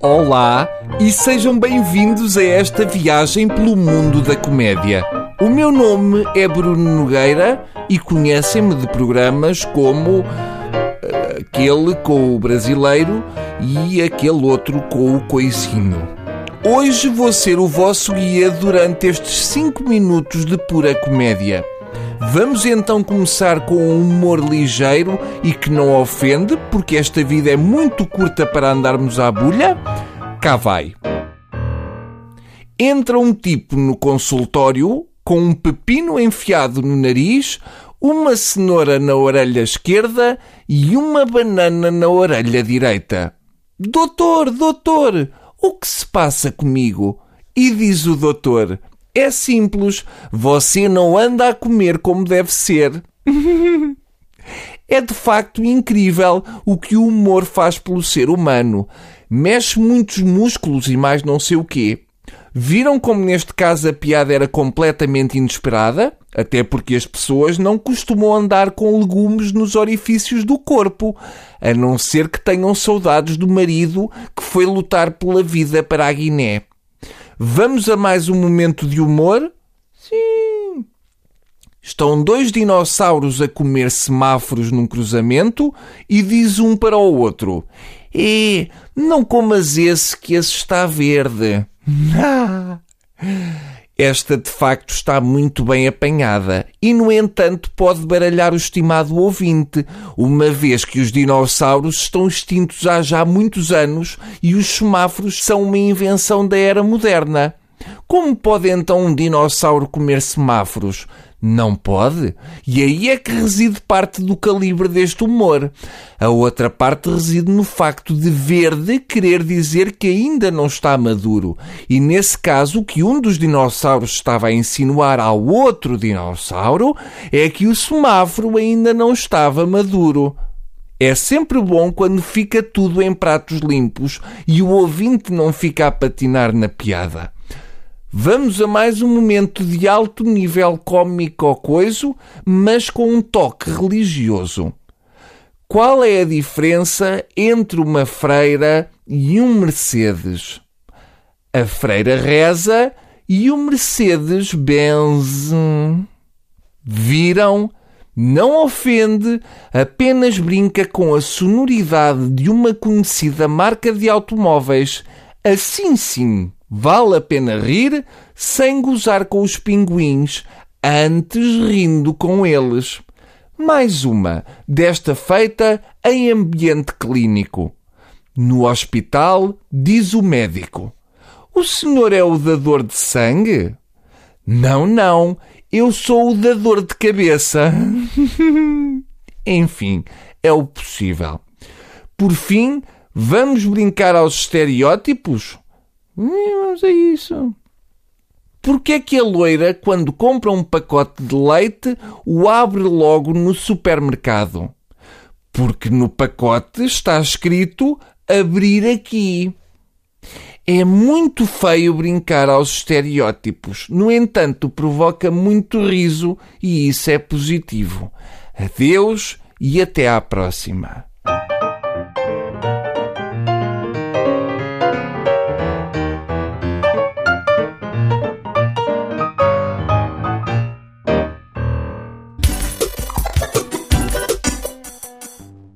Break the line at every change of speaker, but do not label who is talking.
Olá e sejam bem-vindos a esta viagem pelo mundo da comédia. O meu nome é Bruno Nogueira e conhecem-me de programas como eh, aquele com o brasileiro e aquele outro com o coisinho. Hoje vou ser o vosso guia durante estes 5 minutos de pura comédia. Vamos então começar com um humor ligeiro e que não ofende, porque esta vida é muito curta para andarmos à bulha? Cá vai. Entra um tipo no consultório com um pepino enfiado no nariz, uma cenoura na orelha esquerda e uma banana na orelha direita. Doutor, doutor, o que se passa comigo? E diz o doutor: é simples, você não anda a comer como deve ser. é de facto incrível o que o humor faz pelo ser humano. Mexe muitos músculos e mais não sei o quê. Viram como neste caso a piada era completamente inesperada? Até porque as pessoas não costumam andar com legumes nos orifícios do corpo, a não ser que tenham saudades do marido que foi lutar pela vida para a Guiné. Vamos a mais um momento de humor? Sim. Estão dois dinossauros a comer semáforos num cruzamento e diz um para o outro: É, não comas esse que esse está verde. Esta de facto está muito bem apanhada e, no entanto, pode baralhar o estimado ouvinte, uma vez que os dinossauros estão extintos há já muitos anos e os semáforos são uma invenção da era moderna. Como pode então um dinossauro comer semáforos? Não pode. E aí é que reside parte do calibre deste humor. A outra parte reside no facto de verde querer dizer que ainda não está maduro. E nesse caso, o que um dos dinossauros estava a insinuar ao outro dinossauro é que o semáforo ainda não estava maduro. É sempre bom quando fica tudo em pratos limpos e o ouvinte não fica a patinar na piada. Vamos a mais um momento de alto nível cómico coiso, mas com um toque religioso. Qual é a diferença entre uma freira e um Mercedes? A freira reza e o Mercedes benze. Viram? Não ofende, apenas brinca com a sonoridade de uma conhecida marca de automóveis. Assim sim Vale a pena rir sem gozar com os pinguins, antes rindo com eles. Mais uma, desta feita em ambiente clínico. No hospital, diz o médico: O senhor é o dador de sangue? Não, não, eu sou o dador de cabeça. Enfim, é o possível. Por fim, vamos brincar aos estereótipos? Hum, vamos a isso. Porquê é que a loira, quando compra um pacote de leite, o abre logo no supermercado? Porque no pacote está escrito abrir aqui. É muito feio brincar aos estereótipos. No entanto, provoca muito riso e isso é positivo. Adeus e até à próxima.